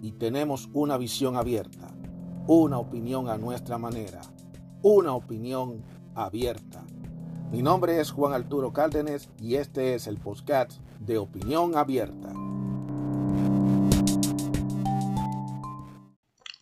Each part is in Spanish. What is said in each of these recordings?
Y tenemos una visión abierta, una opinión a nuestra manera, una opinión abierta. Mi nombre es Juan Arturo Cárdenas y este es el podcast de Opinión Abierta.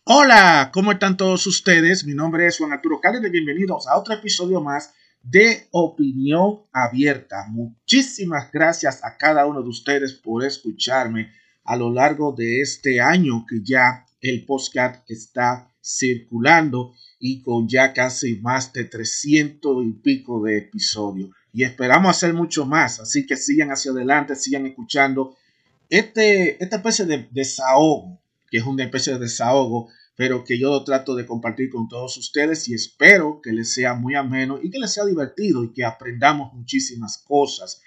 Hola, ¿cómo están todos ustedes? Mi nombre es Juan Arturo Cárdenas. Bienvenidos a otro episodio más de Opinión Abierta. Muchísimas gracias a cada uno de ustedes por escucharme a lo largo de este año que ya el podcast está circulando y con ya casi más de 300 y pico de episodios. Y esperamos hacer mucho más, así que sigan hacia adelante, sigan escuchando este, esta especie de desahogo, que es una especie de desahogo, pero que yo trato de compartir con todos ustedes y espero que les sea muy ameno y que les sea divertido y que aprendamos muchísimas cosas.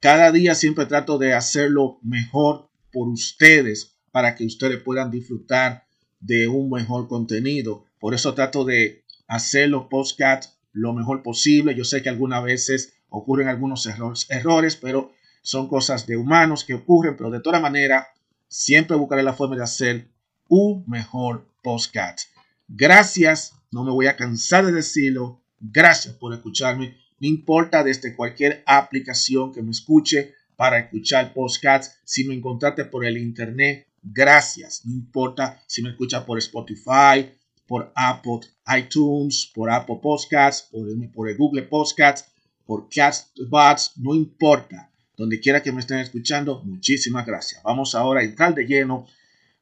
Cada día siempre trato de hacerlo mejor por ustedes para que ustedes puedan disfrutar de un mejor contenido. Por eso trato de hacer los podcasts lo mejor posible. Yo sé que algunas veces ocurren algunos errores, errores, pero son cosas de humanos que ocurren, pero de toda manera siempre buscaré la forma de hacer un mejor podcast. Gracias, no me voy a cansar de decirlo. Gracias por escucharme. No importa desde cualquier aplicación que me escuche para escuchar podcasts. Si me encontraste por el internet, gracias. No importa si me escuchas por Spotify, por Apple iTunes, por Apple Podcasts, por, por el Google Podcasts, por Castbox, no importa. Donde quiera que me estén escuchando, muchísimas gracias. Vamos ahora a entrar de lleno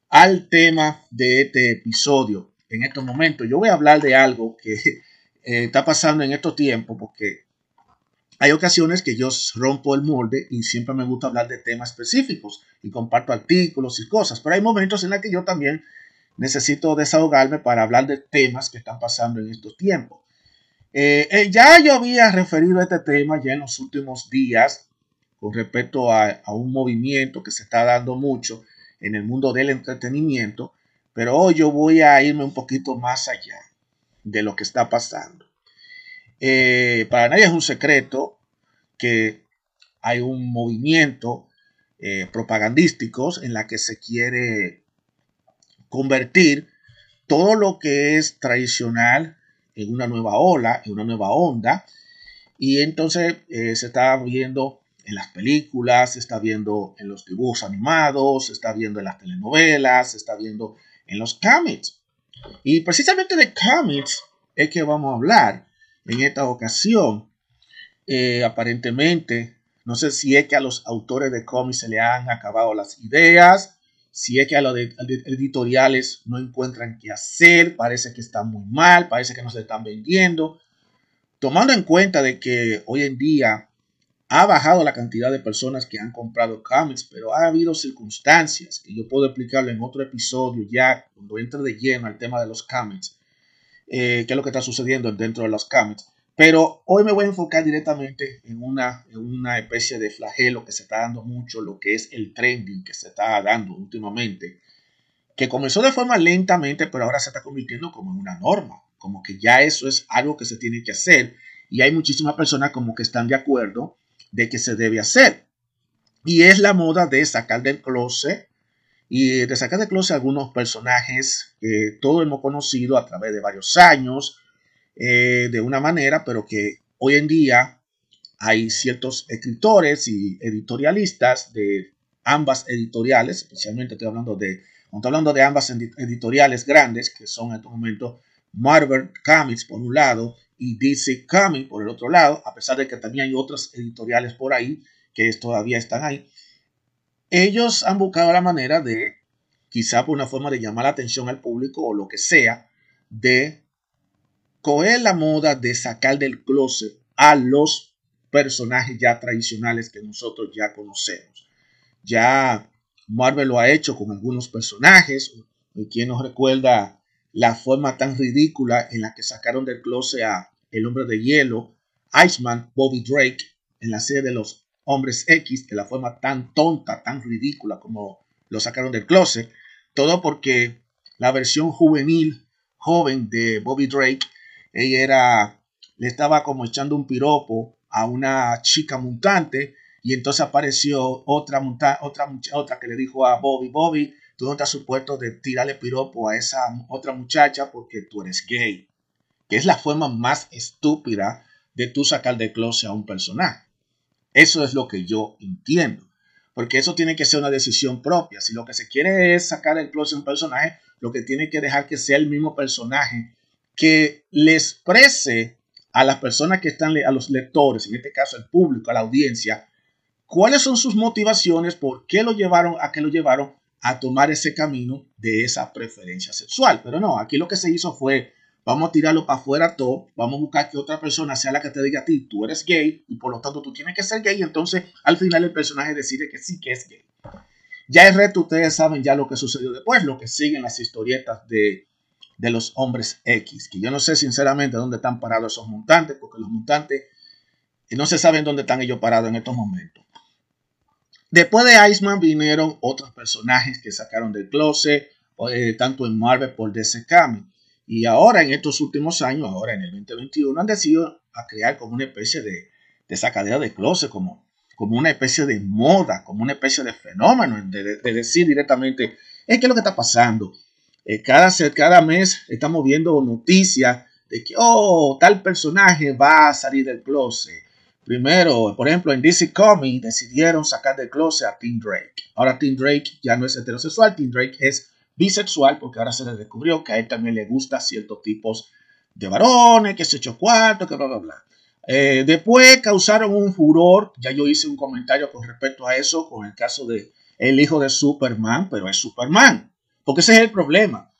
al tema de este episodio. En estos momentos yo voy a hablar de algo que eh, está pasando en estos tiempos porque hay ocasiones que yo rompo el molde y siempre me gusta hablar de temas específicos y comparto artículos y cosas, pero hay momentos en los que yo también necesito desahogarme para hablar de temas que están pasando en estos tiempos. Eh, eh, ya yo había referido a este tema ya en los últimos días con respecto a, un movimiento que se está dando mucho en el mundo del entretenimiento, pero hoy yo voy a irme un poquito más allá de lo que está pasando. Eh, para nadie es un secreto que hay un movimiento propagandístico en la que se quiere convertir todo lo que es tradicional en una nueva ola, en una nueva onda. Y entonces eh, se está viendo en las películas, se está viendo en los dibujos animados, se está viendo en las telenovelas, se está viendo en los cómics. Y precisamente de cómics es que vamos a hablar en esta ocasión. Eh, aparentemente, no sé si es que a los autores de cómics se le han acabado las ideas, si es que a los editoriales no encuentran qué hacer, parece que está muy mal, parece que no se están vendiendo. Tomando en cuenta de que hoy en día ha bajado la cantidad de personas que han comprado cómics, pero ha habido circunstancias que yo puedo explicarlo en otro episodio ya cuando entre de lleno al tema de los cómics, eh, qué es lo que está sucediendo dentro de los cómics. Pero hoy me voy a enfocar directamente en una, una especie de flagelo que se está dando mucho, lo que es el trending que se está dando últimamente, que comenzó de forma lentamente, pero ahora se está convirtiendo como en una norma, como que ya eso es algo que se tiene que hacer y hay muchísimas personas como que están de acuerdo de que se debe hacer. Y es la moda de sacar del closet y de sacar del closet algunos personajes que todos hemos conocido a través de varios años, eh, de una manera, pero que hoy en día hay ciertos escritores y editorialistas de ambas editoriales, especialmente estoy hablando de, estoy hablando de ambas editoriales grandes, que son en este momento Marvel Comics por un lado y DC Comics por el otro lado, a pesar de que también hay otras editoriales por ahí que todavía están ahí. Ellos han buscado la manera de, quizá por una forma de llamar la atención al público o lo que sea, de coger la moda de sacar del closet a los personajes ya tradicionales que nosotros ya conocemos. Ya Marvel lo ha hecho con algunos personajes, ¿Quién nos recuerda la forma tan ridícula en la que sacaron del closet a el hombre de hielo, Iceman, Bobby Drake, en la serie de los hombres X, de la forma tan tonta, tan ridícula como lo sacaron del closet? Todo porque la versión juvenil, joven de Bobby Drake, ella le estaba como echando un piropo a una chica mutante y entonces apareció otra, otra, otra que le dijo a Bobby, Bobby, tú no estás supuesto de tirarle piropo a esa otra muchacha porque tú eres gay. Que es la forma más estúpida de tú sacar de closet a un personaje. Eso es lo que yo entiendo. Porque eso tiene que ser una decisión propia. Si lo que se quiere es sacar del closet a un personaje, lo que tiene que dejar que sea el mismo personaje que le exprese a las personas que están, a los lectores, en este caso al público, a la audiencia, cuáles son sus motivaciones, por qué lo llevaron a que lo llevaron a tomar ese camino de esa preferencia sexual. Pero no, aquí lo que se hizo fue, vamos a tirarlo para afuera todo, vamos a buscar que otra persona sea la que te diga a ti, tú eres gay y por lo tanto tú tienes que ser gay. Y entonces al final el personaje decide que sí que es gay. Ya el reto, ustedes saben ya lo que sucedió después, lo que siguen las historietas de, de los hombres X, que yo no sé sinceramente dónde están parados esos mutantes, porque los mutantes no se saben dónde están ellos parados en estos momentos. Después de Iceman vinieron otros personajes que sacaron del closet, eh, tanto en Marvel por DC Comics. Y ahora, en estos últimos años, ahora en el 2021, han decidido a crear como una especie de, de sacadera de closet, como, como una especie de moda, como una especie de fenómeno, de, decir directamente, es que es lo que está pasando. Eh, cada, cada mes estamos viendo noticias de que, oh, tal personaje va a salir del closet Primero, por ejemplo, en DC Comics decidieron sacar del closet a Tim Drake. Ahora Tim Drake ya no es heterosexual, Tim Drake es bisexual porque ahora se le descubrió que a él también le gusta ciertos tipos de varones, que se echó cuarto, que bla, bla, bla. Eh, después causaron un furor, ya yo hice un comentario con respecto a eso, con el caso de el hijo de Superman, pero es Superman, porque ese es el problema.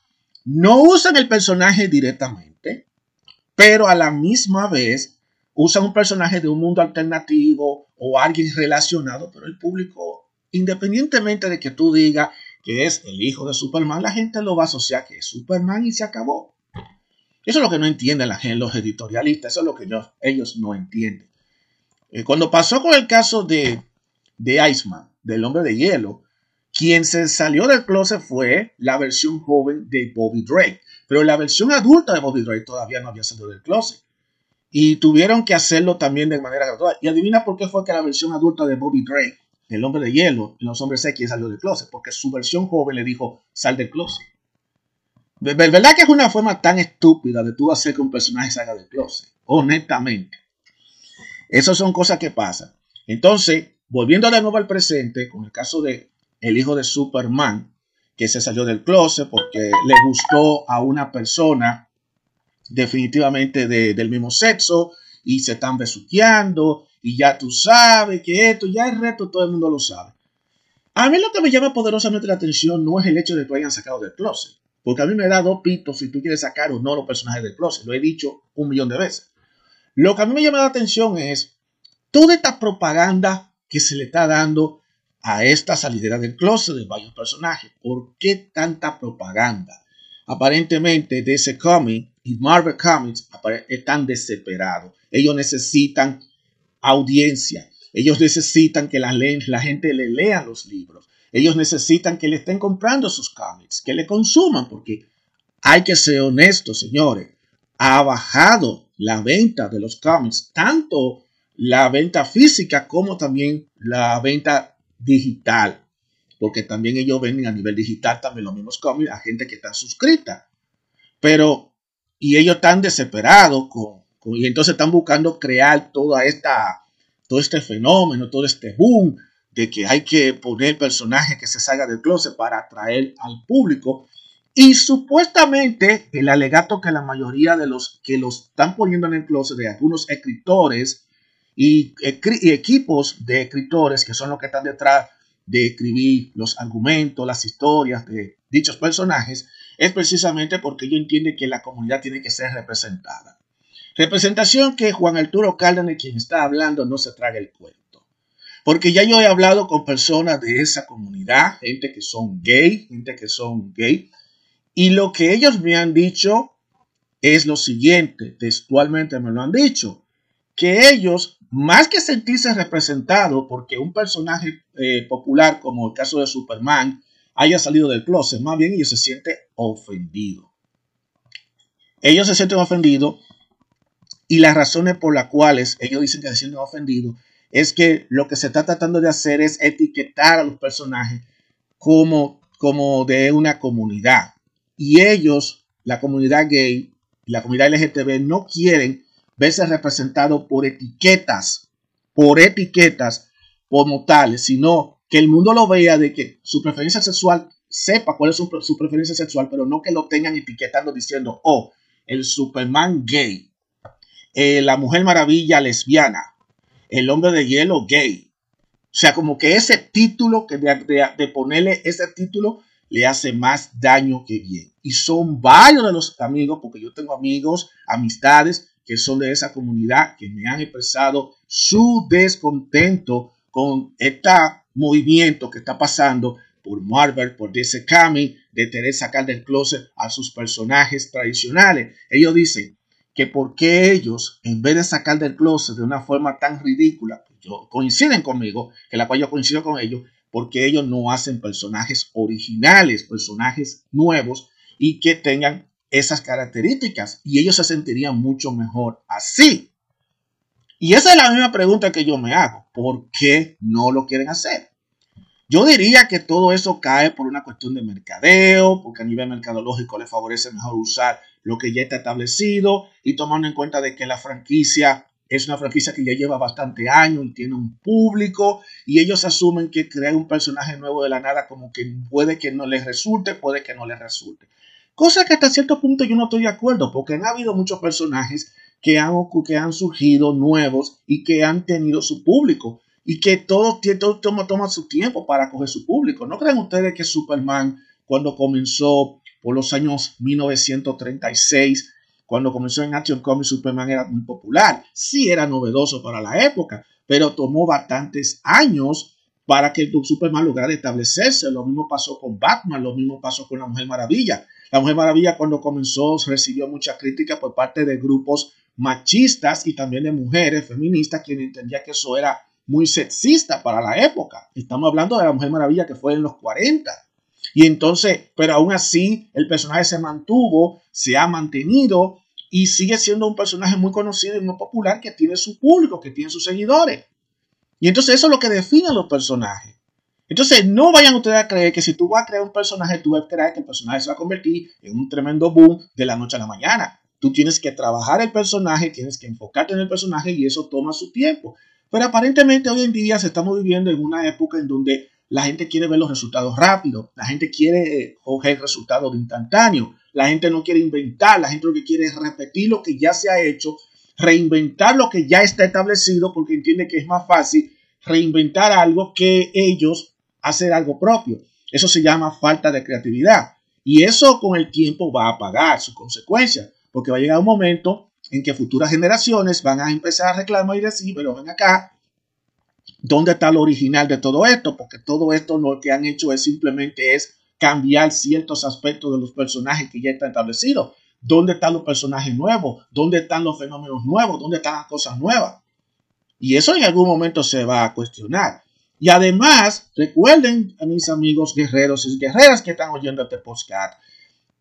No usan el personaje directamente, pero a la misma vez usan un personaje de un mundo alternativo o alguien relacionado, pero el público, independientemente de que tú digas que es el hijo de Superman, la gente lo va a asociar que es Superman y se acabó. Eso es lo que no entienden la gente, los editorialistas, eso es lo que ellos no entienden. Eh, cuando pasó con el caso de, de Iceman, del hombre de hielo, quien se salió del closet fue la versión joven de Bobby Drake, pero la versión adulta de Bobby Drake todavía no había salido del closet. Y tuvieron que hacerlo también de manera gradual. Y adivina por qué fue que la versión adulta de Bobby Drake, el hombre de hielo, los hombres X salió del closet. Porque su versión joven le dijo, sal del closet. ¿Verdad que es una forma tan estúpida de tú hacer que un personaje salga del closet? Honestamente. Esas son cosas que pasan. Entonces, volviendo de nuevo al presente, con el caso de el hijo de Superman, que se salió del closet porque le gustó a una persona definitivamente del mismo sexo y se están besuqueando y ya tú sabes que esto, ya el reto todo el mundo lo sabe. A mí lo que me llama poderosamente la atención no es el hecho de que lo hayan sacado del closet, porque a mí me da dos pitos si tú quieres sacar o no los personajes del closet, lo he dicho un millón de veces. Lo que a mí me llama la atención es toda esta propaganda que se le está dando a esta salidera del closet de varios personajes. ¿Por qué tanta propaganda? Aparentemente, DC cómic y Marvel Comics están desesperados. Ellos necesitan audiencia. Ellos necesitan que la, la gente le lea los libros. Ellos necesitan que le estén comprando sus cómics, que le consuman, porque hay que ser honestos, señores. Ha bajado la venta de los cómics, tanto la venta física como también la venta digital porque también ellos venden a nivel digital también los mismos cómics a gente que está suscrita. Pero, y ellos están desesperados con, y entonces están buscando crear toda esta, todo este fenómeno, todo este boom de que hay que poner personajes que se salga del closet para atraer al público. Y supuestamente el alegato que la mayoría de los que los están poniendo en el closet de algunos escritores y, y equipos de escritores que son los que están detrás de escribir los argumentos, las historias de dichos personajes, es precisamente porque yo entiendo que la comunidad tiene que ser representada. Representación que Juan Arturo Cárdenas, quien está hablando, no se traga el cuento. Porque ya yo he hablado con personas de esa comunidad, gente que son gay, gente que son gay, Y lo que ellos me han dicho es lo siguiente, textualmente me lo han dicho, que ellos, más que sentirse representados porque un personaje eh, popular como el caso de Superman haya salido del closet, más bien ellos se sienten ofendidos. Ellos se sienten ofendidos y las razones por las cuales ellos dicen que se sienten ofendidos es que lo que se está tratando de hacer es etiquetar a los personajes como, como de una comunidad. Y ellos, la comunidad gay, la comunidad LGTB, no quieren verse representados por etiquetas, por etiquetas como tales, sino que el mundo lo vea de que su preferencia sexual sepa cuál es su, su preferencia sexual, pero no que lo tengan etiquetando diciendo, oh, el Superman gay, eh, la Mujer Maravilla lesbiana, el hombre de hielo gay. O sea, como que ese título, que de, ponerle ese título, le hace más daño que bien. Y son varios de los amigos, porque yo tengo amigos, amistades que son de esa comunidad, que me han expresado su descontento con este movimiento que está pasando por Marvel, por DC Kami, de querer sacar del closet a sus personajes tradicionales. Ellos dicen que por qué ellos, en vez de sacar del closet de una forma tan ridícula, yo, coinciden conmigo, que la cual yo coincido con ellos, porque ellos no hacen personajes originales, personajes nuevos y que tengan esas características y ellos se sentirían mucho mejor así. Y esa es la misma pregunta que yo me hago. ¿Por qué no lo quieren hacer? Yo diría que todo eso cae por una cuestión de mercadeo, porque a nivel mercadológico le favorece mejor usar lo que ya está establecido y tomando en cuenta de que la franquicia es una franquicia que ya lleva bastante años y tiene un público y ellos asumen que crear un personaje nuevo de la nada como que puede que no les resulte, puede que no les resulte. Cosa que hasta cierto punto yo no estoy de acuerdo porque han habido muchos personajes que han, que han surgido nuevos y que han tenido su público y que todo, todo toma, toma su tiempo para coger su público. ¿No creen ustedes que Superman cuando comenzó por los años 1936, cuando comenzó en Action Comics, Superman era muy popular. Sí era novedoso para la época, pero tomó bastantes años para que Superman lograra establecerse. Lo mismo pasó con Batman, lo mismo pasó con la Mujer Maravilla. La Mujer Maravilla cuando comenzó recibió mucha crítica por parte de grupos machistas y también de mujeres feministas quienes entendían que eso era muy sexista para la época. Estamos hablando de la Mujer Maravilla que fue en los 40. Y entonces, pero aún así, el personaje se mantuvo, se ha mantenido y sigue siendo un personaje muy conocido y muy popular que tiene su público, que tiene sus seguidores. Y entonces eso es lo que define a los personajes. Entonces, no vayan ustedes a creer que si tú vas a crear un personaje, tú vas a creer que el personaje se va a convertir en un tremendo boom de la noche a la mañana. Tú tienes que trabajar el personaje, tienes que enfocarte en el personaje y eso toma su tiempo. Pero aparentemente hoy en día se estamos viviendo en una época en donde la gente quiere ver los resultados rápidos, la gente quiere eh, coger resultados de instantáneo, la gente no quiere inventar, la gente lo que quiere es repetir lo que ya se ha hecho, reinventar lo que ya está establecido porque entiende que es más fácil reinventar algo que ellos hacer algo propio. Eso se llama falta de creatividad. Y eso con el tiempo va a pagar sus consecuencias, porque va a llegar un momento en que futuras generaciones van a empezar a reclamar y decir, pero ven acá, ¿Dónde está lo original de todo esto? Porque todo esto lo que han hecho es simplemente es cambiar ciertos aspectos de los personajes que ya están establecidos. ¿Dónde están los personajes nuevos? ¿Dónde están los fenómenos nuevos? ¿Dónde están las cosas nuevas? Y eso en algún momento se va a cuestionar. Y además, recuerden a mis amigos guerreros y guerreras que están oyendo este podcast,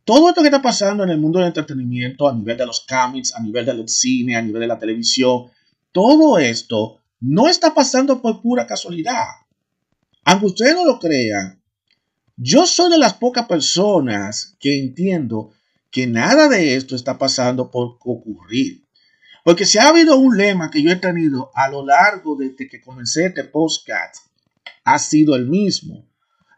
todo esto que está pasando en el mundo del entretenimiento, a nivel de los cómics, a nivel del cine, a nivel de la televisión, todo esto no está pasando por pura casualidad. Aunque ustedes no lo crean, yo soy de las pocas personas que entiendo que nada de esto está pasando por ocurrir. Porque si ha habido un lema que yo he tenido a lo largo desde que comencé este podcast, ha sido el mismo.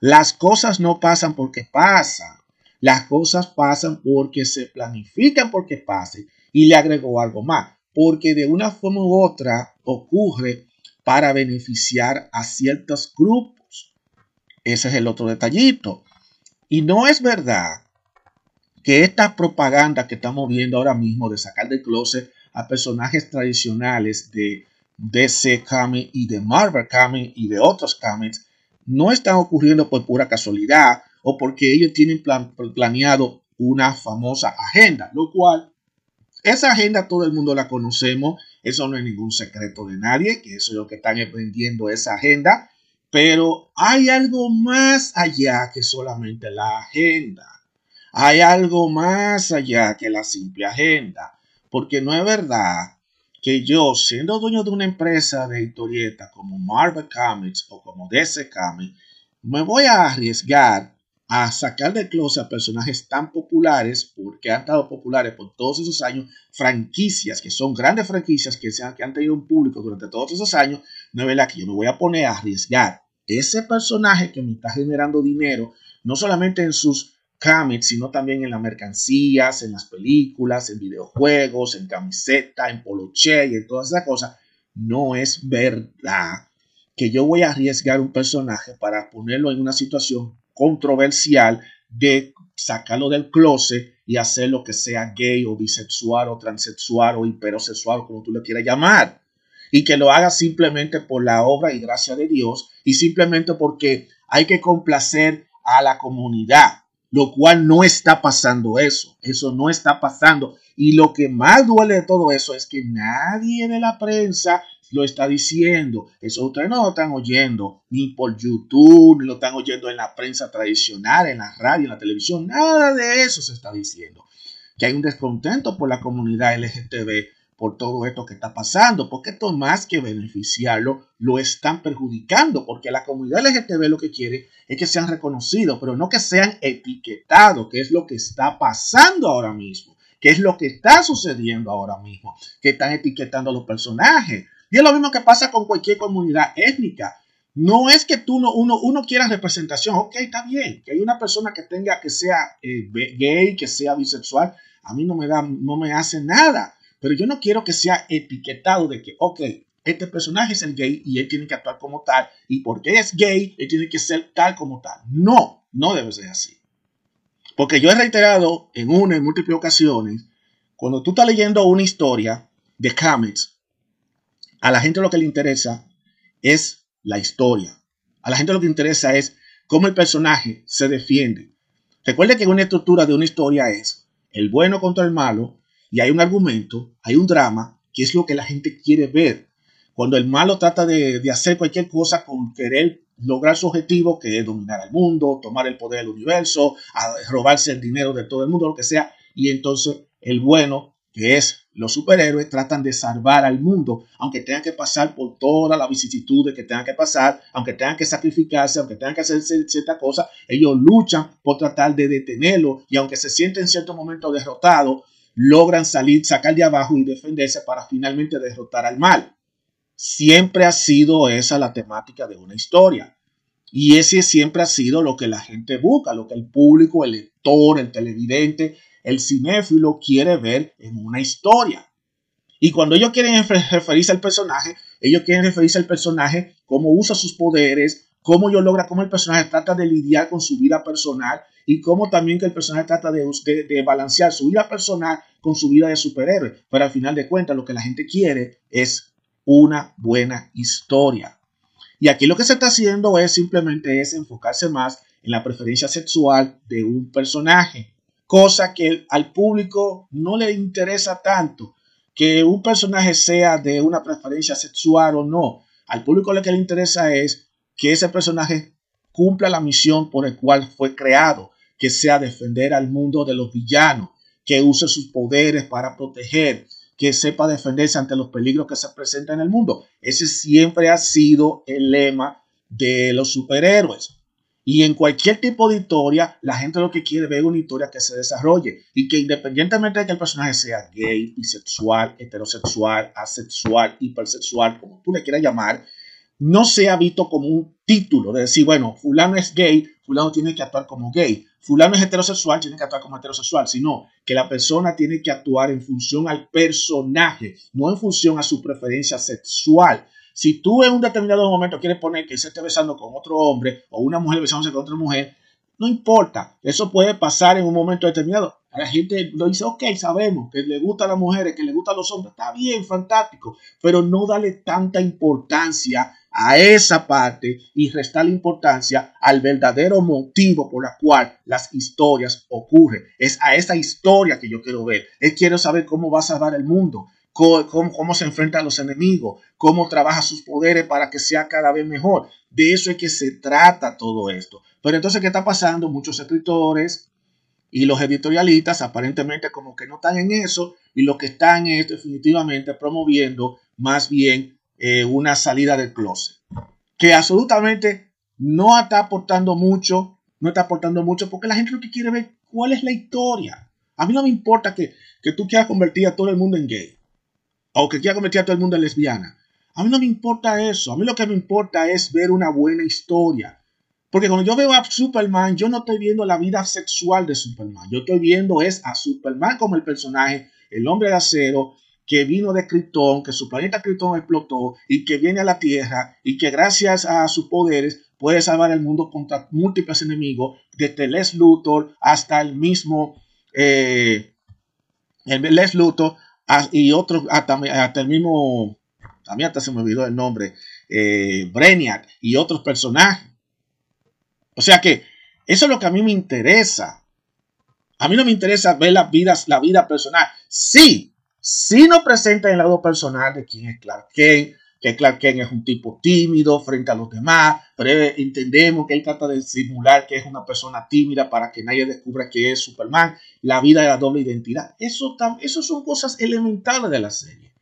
Las cosas no pasan porque pasan. Las cosas pasan porque se planifican porque pasen. Y le agregó algo más porque de una forma u otra ocurre para beneficiar a ciertos grupos. Ese es el otro detallito. Y no es verdad que esta propaganda que estamos viendo ahora mismo de sacar del closet a personajes tradicionales de DC Comics y de Marvel Comics y de otros comics no están ocurriendo por pura casualidad o porque ellos tienen planeado una famosa agenda, lo cual esa agenda todo el mundo la conocemos, eso no es ningún secreto de nadie, que eso es lo que están emprendiendo esa agenda, pero hay algo más allá que solamente la agenda. Hay algo más allá que la simple agenda, porque no es verdad que yo, siendo dueño de una empresa de historieta como Marvel Comics o como DC Comics, me voy a arriesgar a sacar de closet a personajes tan populares, porque han estado populares por todos esos años, franquicias, que son grandes franquicias que, se han, que han tenido un público durante todos esos años, no es verdad que yo me voy a poner a arriesgar ese personaje que me está generando dinero, no solamente en sus cómics, sino también en las mercancías, en las películas, en videojuegos, en camiseta, en poloche y en todas esas cosas, no es verdad que yo voy a arriesgar un personaje para ponerlo en una situación controversial de sacarlo del closet y hacer lo que sea gay o bisexual o transexual o hiperosexual, como tú le quieras llamar. Y que lo haga simplemente por la obra y gracia de Dios y simplemente porque hay que complacer a la comunidad, lo cual no está pasando eso. Eso no está pasando. Y lo que más duele de todo eso es que nadie de la prensa lo está diciendo. Eso ustedes no lo están oyendo ni por YouTube, ni lo están oyendo en la prensa tradicional, en la radio, en la televisión. Nada de eso se está diciendo. Que hay un descontento por la comunidad LGTB por todo esto que está pasando, porque esto más que beneficiarlo, lo están perjudicando, porque la comunidad LGTB lo que quiere es que sean reconocidos, pero no que sean etiquetados, que es lo que está pasando ahora mismo, es lo que está sucediendo ahora mismo, que están etiquetando a los personajes. Y es lo mismo que pasa con cualquier comunidad étnica. No es que tú no, uno, uno quiera representación, ok, está bien, que hay una persona que tenga, que sea eh, gay, que sea bisexual, a mí no me da, no me hace nada, pero yo no quiero que sea etiquetado de que, ok, este personaje es el gay y él tiene que actuar como tal, y porque es gay, él tiene que ser tal como tal. No, no debe ser así. Porque yo he reiterado en una y múltiples ocasiones, cuando tú estás leyendo una historia de comics, a la gente lo que le interesa es la historia. A la gente lo que interesa es cómo el personaje se defiende. Recuerde que una estructura de una historia es el bueno contra el malo y hay un argumento, hay un drama, que es lo que la gente quiere ver. Cuando el malo trata de, hacer cualquier cosa con querer lograr su objetivo, que es dominar el mundo, tomar el poder del universo, robarse el dinero de todo el mundo, lo que sea, y entonces el bueno que es los superhéroes tratan de salvar al mundo, aunque tengan que pasar por todas las vicisitudes que tengan que pasar, aunque tengan que sacrificarse, aunque tengan que hacer cierta cosa, ellos luchan por tratar de detenerlo y aunque se sienten en cierto momento derrotados, logran salir, sacar de abajo y defenderse para finalmente derrotar al mal. Siempre ha sido esa la temática de una historia. Y ese siempre ha sido lo que la gente busca, lo que el público, el lector, el televidente el cinéfilo quiere ver en una historia. Y cuando ellos quieren referirse al personaje, ellos quieren referirse al personaje, cómo usa sus poderes, cómo yo logra, cómo el personaje trata de lidiar con su vida personal y cómo también que el personaje trata de, de, de balancear su vida personal con su vida de superhéroe. Pero al final de cuentas, lo que la gente quiere es una buena historia. Y aquí lo que se está haciendo es simplemente enfocarse más en la preferencia sexual de un personaje cosa que al público no le interesa tanto, que un personaje sea de una preferencia sexual o no. Al público lo que le interesa es que ese personaje cumpla la misión por el cual fue creado, que sea defender al mundo de los villanos, que use sus poderes para proteger, que sepa defenderse ante los peligros que se presentan en el mundo. Ese siempre ha sido el lema de los superhéroes. Y en cualquier tipo de historia, la gente lo que quiere ver es una historia que se desarrolle y que independientemente de que el personaje sea gay, bisexual, heterosexual, asexual, hipersexual, como tú le quieras llamar, no sea visto como un título de decir, bueno, fulano es gay, fulano tiene que actuar como gay, fulano es heterosexual, tiene que actuar como heterosexual, sino que la persona tiene que actuar en función al personaje, no en función a su preferencia sexual. Si tú en un determinado momento quieres poner que se esté besando con otro hombre o una mujer besándose con otra mujer, no importa. Eso puede pasar en un momento determinado. La gente lo dice, ok, sabemos que le gustan las mujeres, que le gustan los hombres. Está bien, fantástico. Pero no dale tanta importancia a esa parte y restar importancia al verdadero motivo por la cual las historias ocurren. Es a esa historia que yo quiero ver. Él quiero saber cómo va a salvar el mundo, cómo, cómo, se enfrenta a los enemigos, cómo trabaja sus poderes para que sea cada vez mejor. De eso es que se trata todo esto. Pero entonces, ¿qué está pasando? Muchos escritores y los editorialistas aparentemente como que no están en eso y lo que están es definitivamente promoviendo más bien eh, una salida del closet, que absolutamente no está aportando mucho, no está aportando mucho, porque la gente lo que quiere ver cuál es la historia. A mí no me importa que, que tú quieras convertir a todo el mundo en gay, o que quieras convertir a todo el mundo en lesbiana. A mí no me importa eso, a mí lo que me importa es ver una buena historia. Porque cuando yo veo a Superman, yo no estoy viendo la vida sexual de Superman. Yo estoy viendo es a Superman como el personaje, el hombre de acero, que vino de Krypton, que su planeta Krypton explotó y que viene a la Tierra y que gracias a sus poderes puede salvar el mundo contra múltiples enemigos, desde Les Luthor hasta el mismo eh, Les Luthor y otros, hasta, el mismo, también hasta se me olvidó el nombre, eh, y otros personajes. O sea que eso es lo que a mí me interesa. A mí no me interesa ver las vidas, la vida personal. Sí, si nos presenta el lado personal de quién es Clark Kent, que Clark Kent es un tipo tímido frente a los demás, pero entendemos que él trata de simular que es una persona tímida para que nadie descubra que es Superman, la vida de la doble identidad. Eso, eso son cosas elementales de la serie.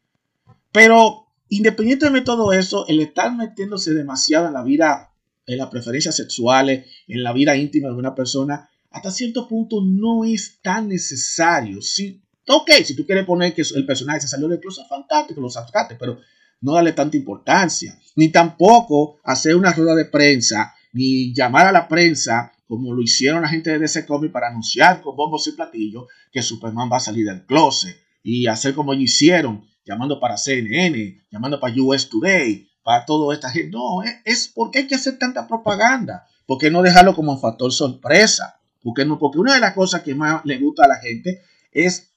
Pero independientemente de todo eso, el estar metiéndose demasiado en la vida, en las preferencias sexuales, en la vida íntima de una persona, hasta cierto punto no es tan necesario. Si Ok, si tú quieres poner que el personaje se salió del closet, fantástico, lo sacaste, pero no darle tanta importancia. Ni tampoco hacer una rueda de prensa, ni llamar a la prensa, como lo hicieron la gente de DC Comics para anunciar con bombos y platillos que Superman va a salir del closet. Y hacer como ellos hicieron, llamando para CNN, llamando para US Today, para todo esta gente. No, es, es porque hay que hacer tanta propaganda. ¿Por qué no dejarlo como un factor sorpresa? Porque, no, porque una de las cosas que más le gusta a la gente es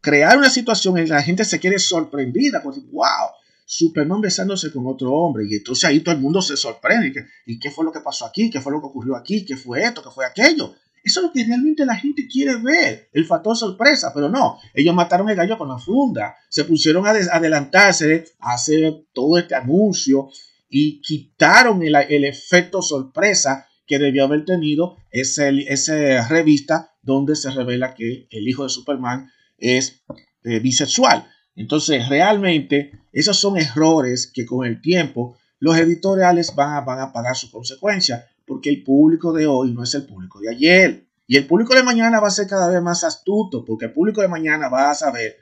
crear una situación en la que la gente se quede sorprendida, porque, wow, Superman besándose con otro hombre, y entonces ahí todo el mundo se sorprende, y, qué fue lo que pasó aquí, qué fue lo que ocurrió aquí, qué fue esto, qué fue aquello. Eso es lo que realmente la gente quiere ver, el factor sorpresa, pero no, ellos mataron el gallo con la funda, se pusieron a adelantarse a hacer todo este anuncio y quitaron el, el efecto sorpresa que debió haber tenido esa, esa revista donde se revela que el hijo de Superman es eh, bisexual. Entonces, realmente, esos son errores que con el tiempo los editoriales van a, van a pagar su consecuencia, porque el público de hoy no es el público de ayer. Y el público de mañana va a ser cada vez más astuto, porque el público de mañana va a saber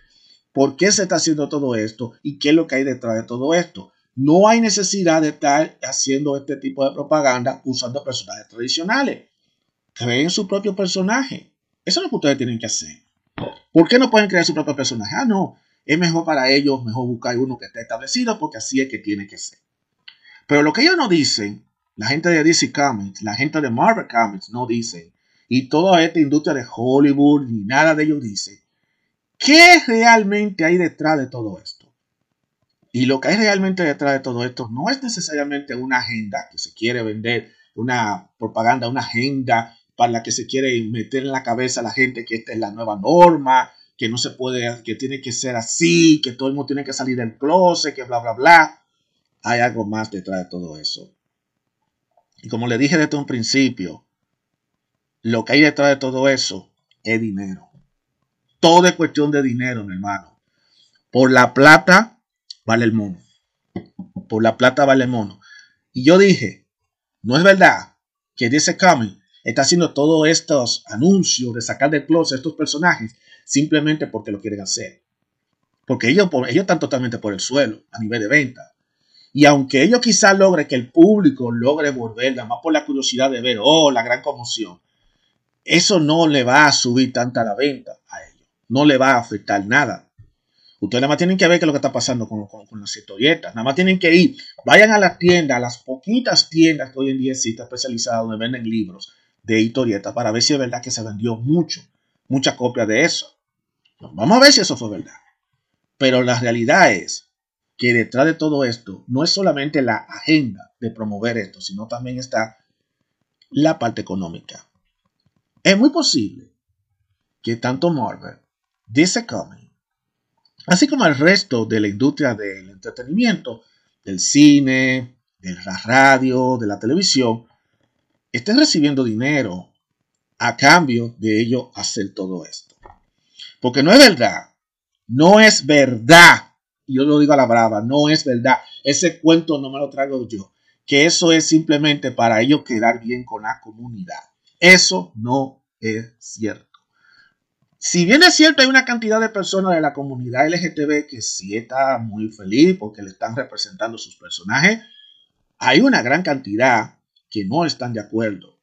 por qué se está haciendo todo esto y qué es lo que hay detrás de todo esto. No hay necesidad de estar haciendo este tipo de propaganda usando personajes tradicionales. Creen su propio personaje. Eso es lo que ustedes tienen que hacer. ¿Por qué no pueden crear su propio personaje? Ah, no, es mejor para ellos, mejor buscar uno que esté establecido porque así es que tiene que ser. Pero lo que ellos no dicen, la gente de DC Comics, la gente de Marvel Comics no dicen, y toda esta industria de Hollywood ni nada de ellos dice, ¿qué realmente hay detrás de todo esto? Y lo que hay realmente detrás de todo esto no es necesariamente una agenda que se quiere vender, una propaganda, una agenda para la que se quiere meter en la cabeza a la gente que esta es la nueva norma, que no se puede, que tiene que ser así, que todo el mundo tiene que salir del closet, que bla, bla, bla. Hay algo más detrás de todo eso. Y como le dije desde un principio, lo que hay detrás de todo eso es dinero. Todo es cuestión de dinero, mi hermano. Por la plata vale el mono. Por la plata vale el mono. Y yo dije, no es verdad que dice Coming está haciendo todos estos anuncios de sacar del closet a estos personajes simplemente porque lo quieren hacer. Porque ellos, ellos están totalmente por el suelo a nivel de venta. Y aunque ellos quizás logren que el público logre volver, nada más por la curiosidad de ver, oh, la gran conmoción, eso no le va a subir tanta la venta a ellos. No le va a afectar nada. Ustedes nada más tienen que ver qué es lo que está pasando con, las historietas. Nada más tienen que ir, vayan a la tienda, a las poquitas tiendas que hoy en día existen especializadas donde venden libros de historieta para ver si es verdad que se vendió mucho, mucha copia de eso. Vamos a ver si eso fue verdad. Pero la realidad es que detrás de todo esto no es solamente la agenda de promover esto, sino también está la parte económica. Es muy posible que tanto Marvel, DC Comics, así como el resto de la industria del entretenimiento, del cine, de la radio, de la televisión, estén recibiendo dinero a cambio de ello hacer todo esto. Porque no es verdad, no es verdad yo lo digo a la brava, no es verdad. Ese cuento no me lo traigo yo. Que eso es simplemente para ellos quedar bien con la comunidad. Eso no es cierto. Si bien es cierto, hay una cantidad de personas de la comunidad LGTB que sí está muy feliz porque le están representando sus personajes, hay una gran cantidad que no están de acuerdo.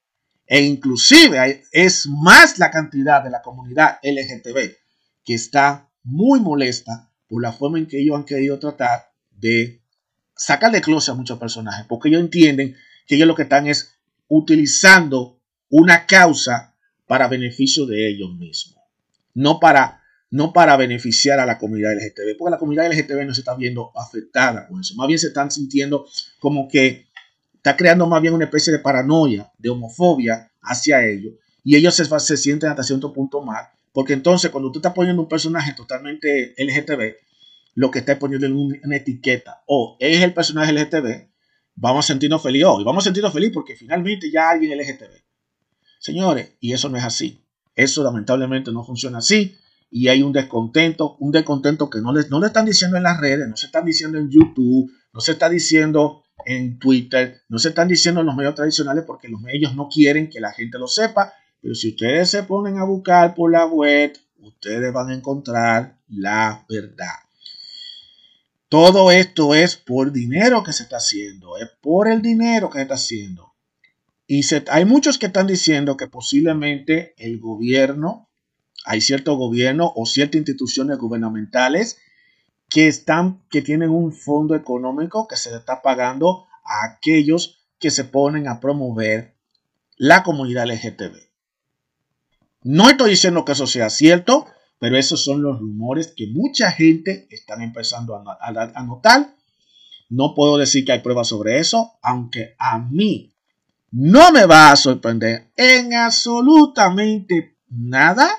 E inclusive es más la cantidad de la comunidad LGTB que está muy molesta por la forma en que ellos han querido tratar de sacar de closet a muchos personajes, porque ellos entienden que ellos lo que están es utilizando una causa para beneficio de ellos mismos, no para, no para beneficiar a la comunidad LGTB, porque la comunidad LGTB no se está viendo afectada con eso, más bien se están sintiendo como que está creando más bien una especie de paranoia, de homofobia hacia ellos, y ellos se, se sienten hasta cierto punto mal, porque entonces cuando tú estás poniendo un personaje totalmente LGTB, lo que está poniendo en una etiqueta, o es el personaje LGTB, vamos a sentirnos felices hoy. Vamos a sentirnos felices porque finalmente ya alguien LGTB. Señores, y eso no es así. Eso lamentablemente no funciona así. Y hay un descontento, un descontento que no le, no le están diciendo en las redes, no se están diciendo en YouTube, no se está diciendo en Twitter, no se están diciendo en los medios tradicionales porque los medios no quieren que la gente lo sepa pero si ustedes se ponen a buscar por la web, ustedes van a encontrar la verdad. Todo esto es por dinero que se está haciendo, es por el dinero que se está haciendo. Y hay muchos que están diciendo que posiblemente el gobierno, hay cierto gobierno o ciertas instituciones gubernamentales que están, que tienen un fondo económico que se está pagando a aquellos que se ponen a promover la comunidad LGTB. No estoy diciendo que eso sea cierto, pero esos son los rumores que mucha gente están empezando a, notar. No puedo decir que hay pruebas sobre eso, aunque a mí no me va a sorprender en absolutamente nada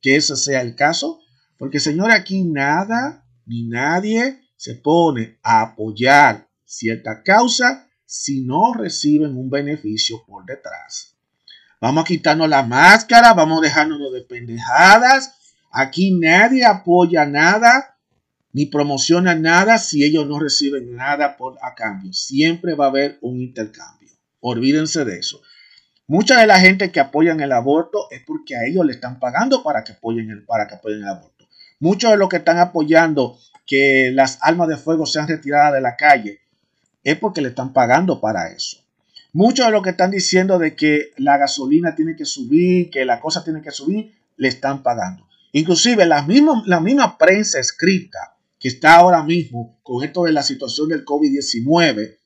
que ese sea el caso, porque señor, aquí nada ni nadie se pone a apoyar cierta causa si no reciben un beneficio por detrás. Vamos a quitarnos la máscara, vamos a dejarnos de pendejadas. Aquí nadie apoya nada ni promociona nada si ellos no reciben nada por a cambio. Siempre va a haber un intercambio. Olvídense de eso. Mucha de la gente que apoyan el aborto es porque a ellos le están pagando para que apoyen el, para que apoyen el aborto. Muchos de los que están apoyando que las armas de fuego sean retiradas de la calle es porque le están pagando para eso. Muchos de los que están diciendo de que la gasolina tiene que subir, que la cosa tiene que subir, le están pagando. Inclusive la misma, la misma prensa escrita que está ahora mismo con esto de la situación del COVID-19,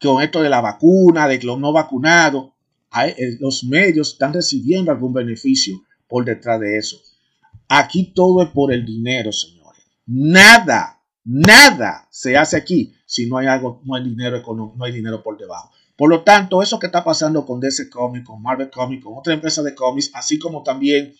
con esto de la vacuna, de los no vacunados, eh, los medios están recibiendo algún beneficio por detrás de eso. Aquí todo es por el dinero, señores. Nada, nada se hace aquí si no hay algo, no hay dinero no hay dinero por debajo. Por lo tanto, eso que está pasando con DC Comics, con Marvel Comics, con otra empresa de cómics, así como también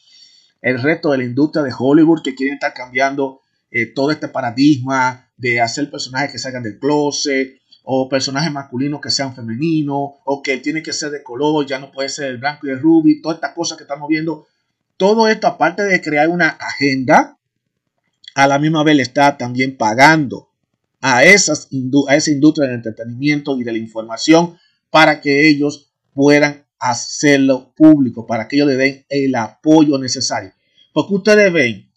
el resto de la industria de Hollywood que quieren estar cambiando eh, todo este paradigma de hacer personajes que salgan del closet o personajes masculinos que sean femeninos o que tiene que ser de color, ya no puede ser el blanco y el rubí, todas estas cosas que estamos viendo. Todo esto, aparte de crear una agenda, a la misma vez le está también pagando a, esa industria del entretenimiento y de la información para que ellos puedan hacerlo público, para que ellos le den el apoyo necesario. Porque ustedes ven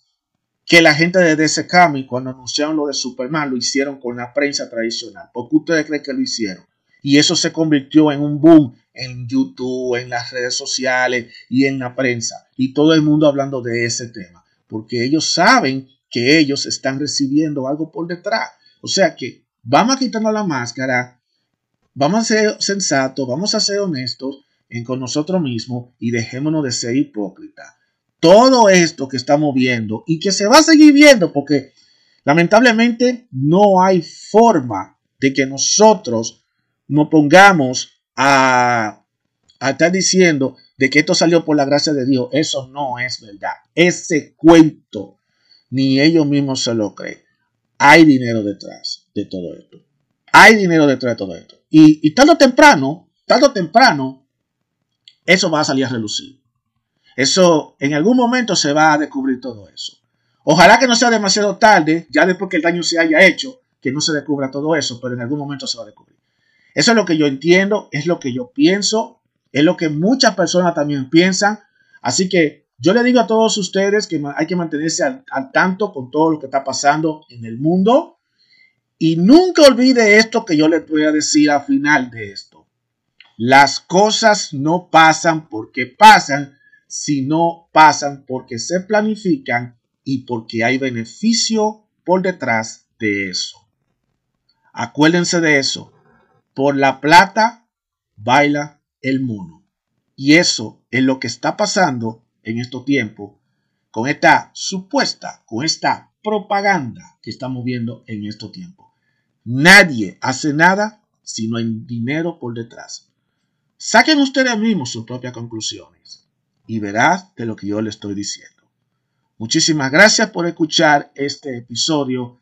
que la gente de DC Comics, cuando anunciaron lo de Superman, lo hicieron con la prensa tradicional. porque ustedes creen que lo hicieron? Y eso se convirtió en un boom en YouTube, en las redes sociales y en la prensa. Y todo el mundo hablando de ese tema. Porque ellos saben que ellos están recibiendo algo por detrás. O sea que vamos a quitarnos la máscara, Vamos a ser sensatos, vamos a ser honestos con nosotros mismos y dejémonos de ser hipócritas. Todo esto que estamos viendo y que se va a seguir viendo porque Lamentablemente no hay forma de que nosotros nos pongamos a, estar diciendo de que esto salió por la gracia de Dios. Eso no es verdad. Ese cuento ni ellos mismos se lo creen. Hay dinero detrás de todo esto. Hay dinero detrás de todo esto. Y, y tarde o temprano, tarde o temprano, eso va a salir a relucir. Eso en algún momento se va a descubrir todo eso. Ojalá que no sea demasiado tarde, ya después que el daño se haya hecho, que no se descubra todo eso, pero en algún momento se va a descubrir. Eso es lo que yo entiendo, es lo que yo pienso, es lo que muchas personas también piensan. Así que yo le digo a todos ustedes que hay que mantenerse al, tanto con todo lo que está pasando en el mundo. Y nunca olvide esto que yo les voy a decir al final de esto. Las cosas no pasan porque pasan, sino pasan porque se planifican y porque hay beneficio por detrás de eso. Acuérdense de eso. Por la plata baila el mono. Y eso es lo que está pasando en estos tiempos con esta supuesta, con esta propaganda que estamos viendo en estos tiempos. Nadie hace nada si no hay dinero por detrás. Saquen ustedes mismos sus propias conclusiones y verás de lo que yo le estoy diciendo. Muchísimas gracias por escuchar este episodio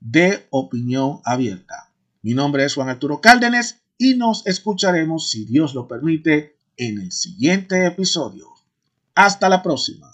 de Opinión Abierta. Mi nombre es Juan Arturo Cárdenas y nos escucharemos, si Dios lo permite, en el siguiente episodio. Hasta la próxima.